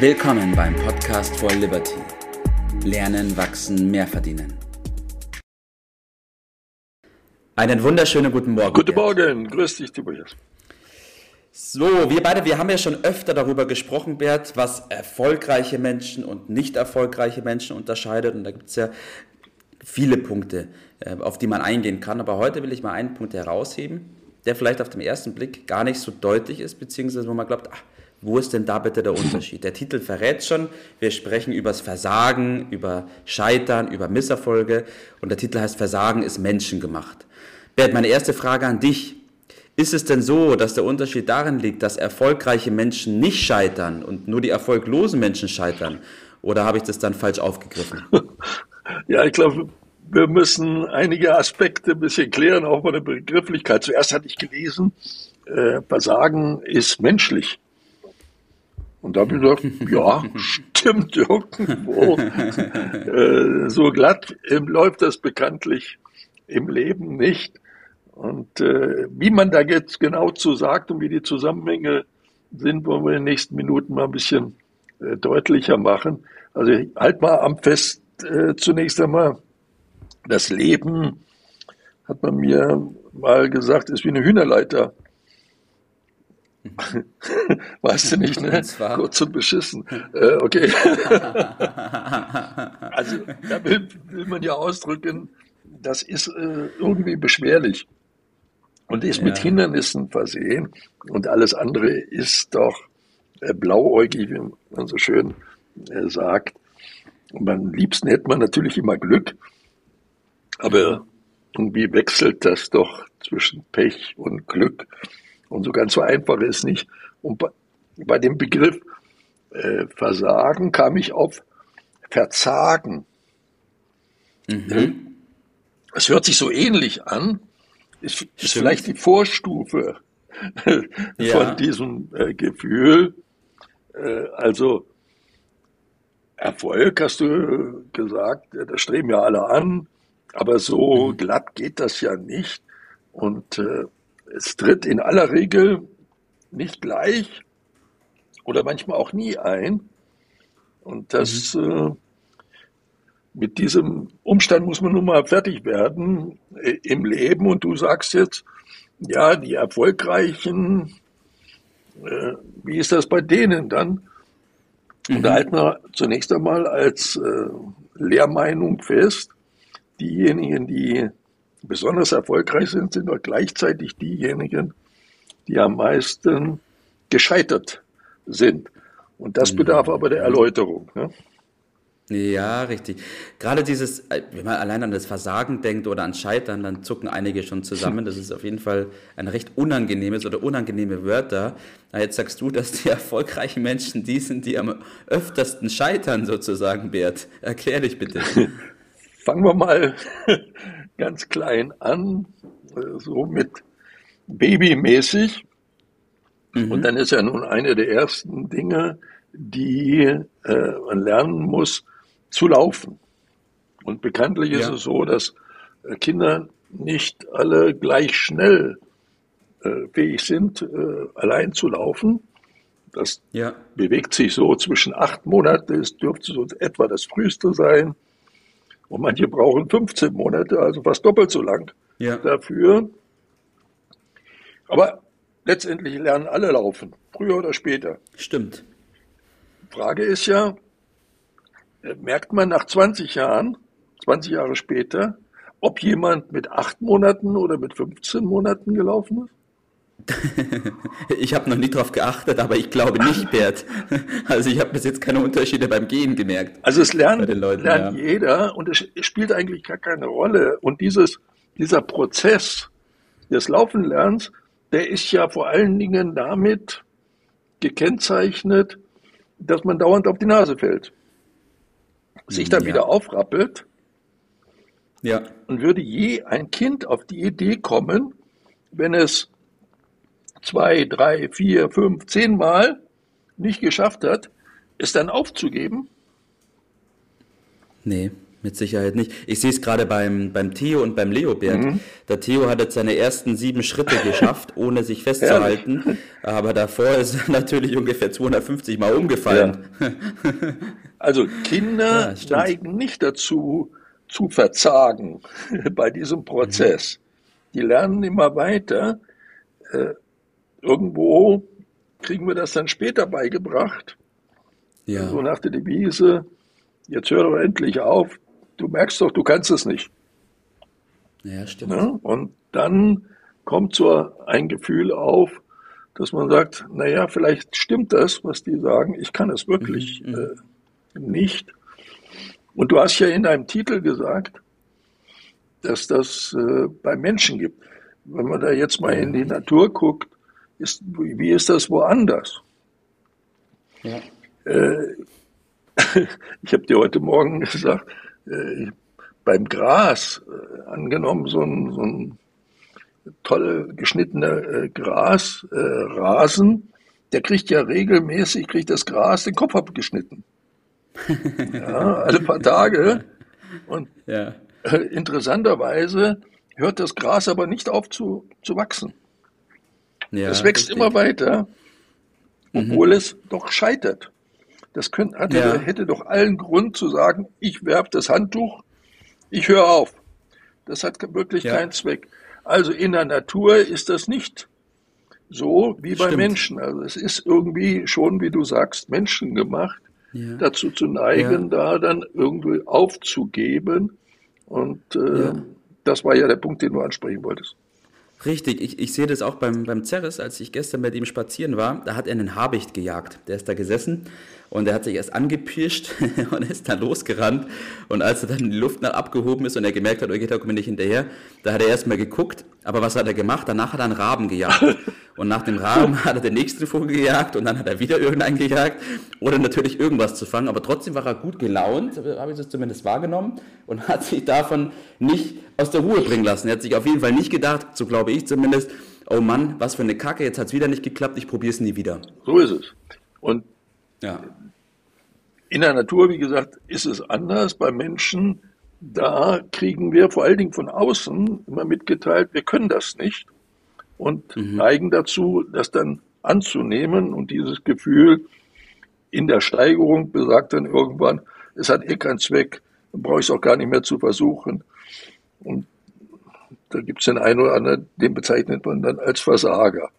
Willkommen beim Podcast for Liberty. Lernen, wachsen, mehr verdienen. Einen wunderschönen guten Morgen. Guten Morgen, grüß dich, Tobias. So, wir beide, wir haben ja schon öfter darüber gesprochen, Bert, was erfolgreiche Menschen und nicht erfolgreiche Menschen unterscheidet. Und da gibt es ja viele Punkte, äh, auf die man eingehen kann. Aber heute will ich mal einen Punkt herausheben, der vielleicht auf den ersten Blick gar nicht so deutlich ist, beziehungsweise wo man glaubt, ach, wo ist denn da bitte der Unterschied? Der Titel verrät schon, wir sprechen über das Versagen, über Scheitern, über Misserfolge und der Titel heißt Versagen ist menschengemacht. Bert, meine erste Frage an dich. Ist es denn so, dass der Unterschied darin liegt, dass erfolgreiche Menschen nicht scheitern und nur die erfolglosen Menschen scheitern? Oder habe ich das dann falsch aufgegriffen? Ja, ich glaube, wir müssen einige Aspekte ein bisschen klären, auch bei der Begrifflichkeit. Zuerst hatte ich gelesen, äh, Versagen ist menschlich. Und da habe ich gedacht, ja, stimmt irgendwo. äh, so glatt äh, läuft das bekanntlich im Leben nicht. Und äh, wie man da jetzt genau zu sagt und wie die Zusammenhänge sind, wollen wir in den nächsten Minuten mal ein bisschen äh, deutlicher machen. Also halt mal am Fest äh, zunächst einmal, das Leben, hat man mir mal gesagt, ist wie eine Hühnerleiter. weißt du nicht, ne? Kurz und beschissen. Äh, okay. also da will, will, man ja ausdrücken, das ist äh, irgendwie beschwerlich und ist ja. mit Hindernissen versehen und alles andere ist doch äh, blauäugig, wie man so schön äh, sagt. Und am liebsten hätte man natürlich immer Glück, aber irgendwie wechselt das doch zwischen Pech und Glück. Und so ganz so einfach ist nicht. Und bei, dem Begriff äh, Versagen kam ich auf Verzagen. Mhm. Es hört sich so ähnlich an, ist, ist vielleicht die Vorstufe ja. von diesem äh, Gefühl. Äh, also Erfolg, hast du gesagt, das streben ja alle an, aber so mhm. glatt geht das ja nicht. Und äh, es tritt in aller Regel nicht gleich oder manchmal auch nie ein. Und das mhm. äh, mit diesem Umstand muss man nun mal fertig werden äh, im Leben. Und du sagst jetzt, ja, die Erfolgreichen, äh, wie ist das bei denen dann? Mhm. Und da halten wir zunächst einmal als äh, Lehrmeinung fest, diejenigen, die besonders erfolgreich sind, sind auch gleichzeitig diejenigen, die am meisten gescheitert sind. Und das mhm. bedarf aber der Erläuterung. Ne? Ja, richtig. Gerade dieses, äh, wenn man allein an das Versagen denkt oder an Scheitern, dann zucken einige schon zusammen. Das ist auf jeden Fall ein recht unangenehmes oder unangenehme Wörter. Na, jetzt sagst du, dass die erfolgreichen Menschen die sind, die am öftersten scheitern, sozusagen, Bert. Erklär dich bitte. Fangen wir mal ganz klein an, so mit babymäßig. Mhm. Und dann ist ja nun eine der ersten Dinge, die äh, man lernen muss, zu laufen. Und bekanntlich ja. ist es so, dass äh, Kinder nicht alle gleich schnell äh, fähig sind, äh, allein zu laufen. Das ja. bewegt sich so zwischen acht Monate, es dürfte so etwa das früheste sein, und manche brauchen 15 Monate, also fast doppelt so lang ja. dafür. Aber letztendlich lernen alle laufen, früher oder später. Stimmt. Frage ist ja, äh, merkt man nach 20 Jahren, 20 Jahre später, ob jemand mit acht Monaten oder mit 15 Monaten gelaufen ist? ich habe noch nie drauf geachtet, aber ich glaube nicht, Bert. Also ich habe bis jetzt keine Unterschiede beim Gehen gemerkt. Also es lernt, Leuten, lernt ja. jeder und es spielt eigentlich gar keine Rolle. Und dieses, dieser Prozess des Laufenlernens, der ist ja vor allen Dingen damit gekennzeichnet, dass man dauernd auf die Nase fällt. Sich dann ja. wieder aufrappelt. Ja. Und würde je ein Kind auf die Idee kommen, wenn es zwei, drei, vier, fünf, zehn Mal nicht geschafft hat, es dann aufzugeben? Nee. Mit Sicherheit nicht. Ich sehe es gerade beim, beim Theo und beim Leobert. Mhm. Der Theo hat jetzt seine ersten sieben Schritte geschafft, ohne sich festzuhalten. Aber davor ist er natürlich ungefähr 250 Mal umgefallen. Ja. Also Kinder ja, neigen nicht dazu, zu verzagen bei diesem Prozess. Mhm. Die lernen immer weiter. Irgendwo kriegen wir das dann später beigebracht. Ja. So nach der Devise, jetzt hör doch endlich auf, du merkst doch, du kannst es nicht. Ja, stimmt. Ja? Und dann kommt so ein Gefühl auf, dass man sagt, naja, vielleicht stimmt das, was die sagen, ich kann es wirklich mhm, mhm. äh, nicht. Und du hast ja in deinem Titel gesagt, dass das äh, bei Menschen gibt. Wenn man da jetzt mal in die Natur guckt, ist, wie ist das woanders? Ja. Äh, ich habe dir heute Morgen gesagt, äh, beim Gras, äh, angenommen so ein, so ein toll geschnittener äh, Grasrasen, der kriegt ja regelmäßig, kriegt das Gras den Kopf abgeschnitten. ja, alle paar Tage. Und ja. äh, interessanterweise hört das Gras aber nicht auf zu, zu wachsen. Ja, es wächst richtig. immer weiter, obwohl mhm. es doch scheitert. Das könnte, hatte, ja. hätte doch allen Grund zu sagen, ich werfe das Handtuch, ich höre auf. Das hat wirklich ja. keinen Zweck. Also in der Natur ist das nicht so wie bei Stimmt. Menschen. Also es ist irgendwie schon, wie du sagst, menschengemacht, ja. dazu zu neigen, da dann irgendwie aufzugeben. Und äh, das war ja der Punkt, den du ansprechen wolltest. Richtig, ich, ich sehe das auch beim, beim Ceres, als ich gestern mit ihm spazieren war, da hat er einen Habicht gejagt. Der ist da gesessen und er hat sich erst angepirscht und ist dann losgerannt. Und als er dann in die Luft abgehoben ist und er gemerkt hat, okay, da komme ich nicht hinterher, da hat er erstmal geguckt. Aber was hat er gemacht? Danach hat er einen Raben gejagt. Und nach dem Raben hat er den nächsten Vogel gejagt und dann hat er wieder irgendeinen gejagt. Oder natürlich irgendwas zu fangen. Aber trotzdem war er gut gelaunt, habe ich das zumindest wahrgenommen, und hat sich davon nicht aus der Ruhe bringen lassen. Er hat sich auf jeden Fall nicht gedacht, so glaube ich zumindest, oh Mann, was für eine Kacke, jetzt hat es wieder nicht geklappt, ich probiere es nie wieder. So ist es. Und ja. In der Natur, wie gesagt, ist es anders. Bei Menschen, da kriegen wir vor allen Dingen von außen immer mitgeteilt, wir können das nicht und mhm. neigen dazu, das dann anzunehmen und dieses Gefühl in der Steigerung besagt dann irgendwann, es hat eh keinen Zweck, dann brauche ich es auch gar nicht mehr zu versuchen. Und da gibt es den einen oder anderen, den bezeichnet man dann als Versager.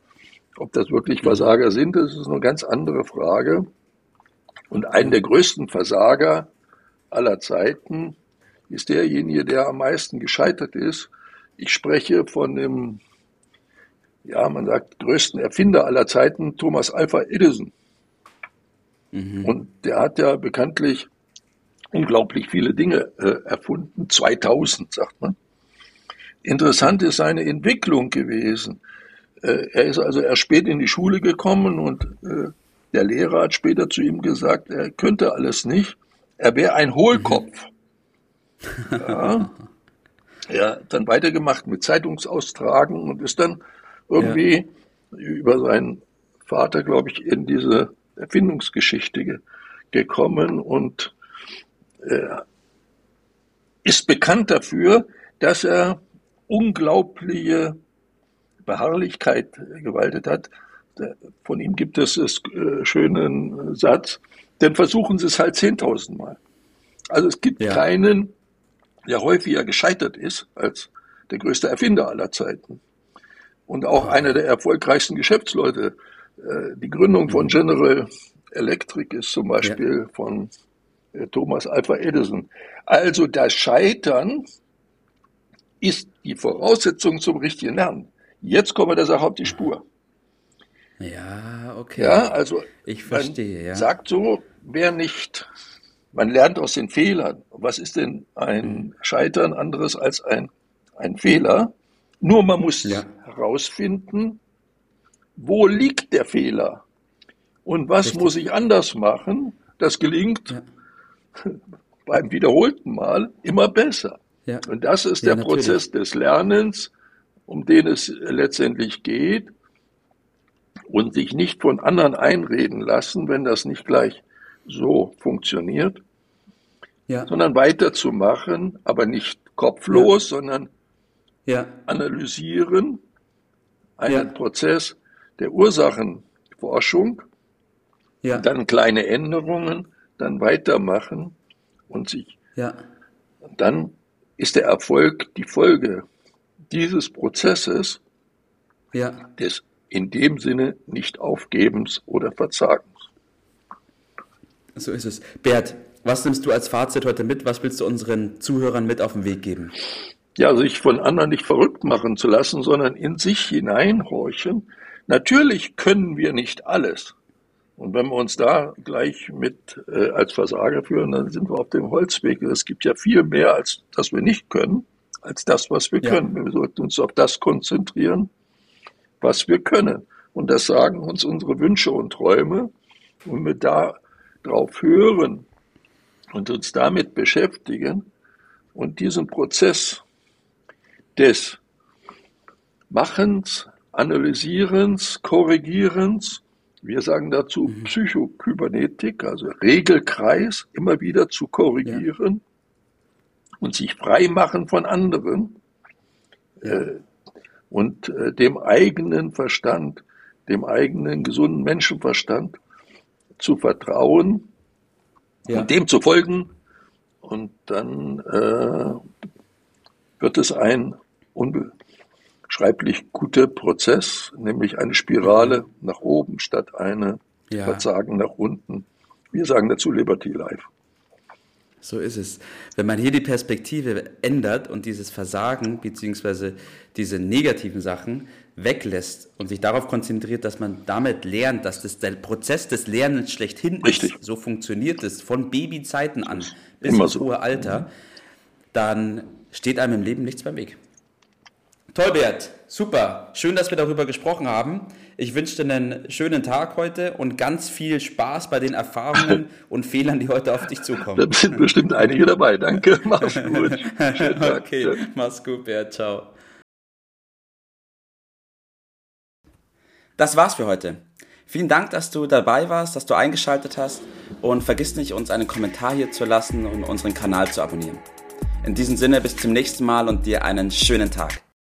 Ob das wirklich mhm. Versager sind, das ist eine ganz andere Frage. Und ein der größten Versager aller Zeiten ist derjenige, der am meisten gescheitert ist. Ich spreche von dem, ja, man sagt, größten Erfinder aller Zeiten, Thomas Alpha Edison. Mhm. Und der hat ja bekanntlich unglaublich viele Dinge äh, erfunden. 2000, sagt man. Interessant ist seine Entwicklung gewesen. Äh, er ist also erst spät in die Schule gekommen und äh, der Lehrer hat später zu ihm gesagt, er könnte alles nicht. Er wäre ein Hohlkopf. Ja. Er hat dann weitergemacht mit Zeitungsaustragen und ist dann irgendwie ja. über seinen Vater, glaube ich, in diese Erfindungsgeschichte gekommen und äh, ist bekannt dafür, dass er unglaubliche Beharrlichkeit gewaltet hat. Von ihm gibt es einen äh, schönen Satz, dann versuchen Sie es halt 10.000 Mal. Also es gibt ja. keinen, der häufiger gescheitert ist als der größte Erfinder aller Zeiten. Und auch einer der erfolgreichsten Geschäftsleute. Äh, die Gründung von mhm. General Electric ist zum Beispiel ja. von äh, Thomas Alpha Edison. Also das Scheitern ist die Voraussetzung zum richtigen Lernen. Jetzt kommen wir der Sache auf die Spur. Ja, okay. Ja, also ich verstehe, ja. Sagt so, wer nicht, man lernt aus den Fehlern. Was ist denn ein hm. Scheitern anderes als ein, ein Fehler? Nur man muss ja. herausfinden, wo liegt der Fehler? Und was Richtig. muss ich anders machen? Das gelingt ja. beim wiederholten Mal immer besser. Ja. Und das ist der Prozess des Lernens, um den es letztendlich geht und sich nicht von anderen einreden lassen, wenn das nicht gleich so funktioniert. ja. sondern weiterzumachen, aber nicht kopflos, ja. sondern ja. analysieren, einen Prozess der Ursachenforschung, dann kleine Änderungen, dann weitermachen und sich. Dann ist der Erfolg die Folge dieses Prozesses des in dem Sinne nicht Aufgebens oder Verzagens. So ist es. Bert, was nimmst du als Fazit heute mit? Was willst du unseren Zuhörern mit auf den Weg geben? Ja, sich von anderen nicht verrückt machen zu lassen, sondern in sich hineinhorchen. Natürlich können wir nicht alles. Und wenn wir uns da gleich mit äh, als Versager führen, dann sind wir auf dem Holzweg. Es gibt ja viel mehr, als das wir nicht können, als das, was wir ja. können. Wir sollten uns auf das konzentrieren, was wir können. Und das sagen uns unsere Wünsche und Träume. Und wir da drauf hören und uns damit beschäftigen und diesen Prozess des Machens, Analysierens, Korrigierens, wir sagen dazu mhm. Psychokybernetik, also Regelkreis, immer wieder zu korrigieren ja. und sich frei machen von anderen ja. äh, und äh, dem eigenen Verstand, dem eigenen gesunden Menschenverstand zu vertrauen ja. und dem zu folgen. Und dann äh, wird es ein unbeschreiblich guter Prozess, nämlich eine Spirale nach oben statt eine ja. Verzagen nach unten. Wir sagen dazu Liberty Life. So ist es. Wenn man hier die Perspektive ändert und dieses Versagen bzw. diese negativen Sachen weglässt und sich darauf konzentriert, dass man damit lernt, dass das der Prozess des Lernens schlechthin Richtig. ist, so funktioniert es von Babyzeiten an bis ins so. hohe Alter, dann steht einem im Leben nichts beim Weg. Toll, Bert. Super. Schön, dass wir darüber gesprochen haben. Ich wünsche dir einen schönen Tag heute und ganz viel Spaß bei den Erfahrungen und Fehlern, die heute auf dich zukommen. Da sind bestimmt einige dabei. Danke. Mach's gut. okay, mach's gut, Bert. Ciao. Das war's für heute. Vielen Dank, dass du dabei warst, dass du eingeschaltet hast und vergiss nicht, uns einen Kommentar hier zu lassen und unseren Kanal zu abonnieren. In diesem Sinne, bis zum nächsten Mal und dir einen schönen Tag.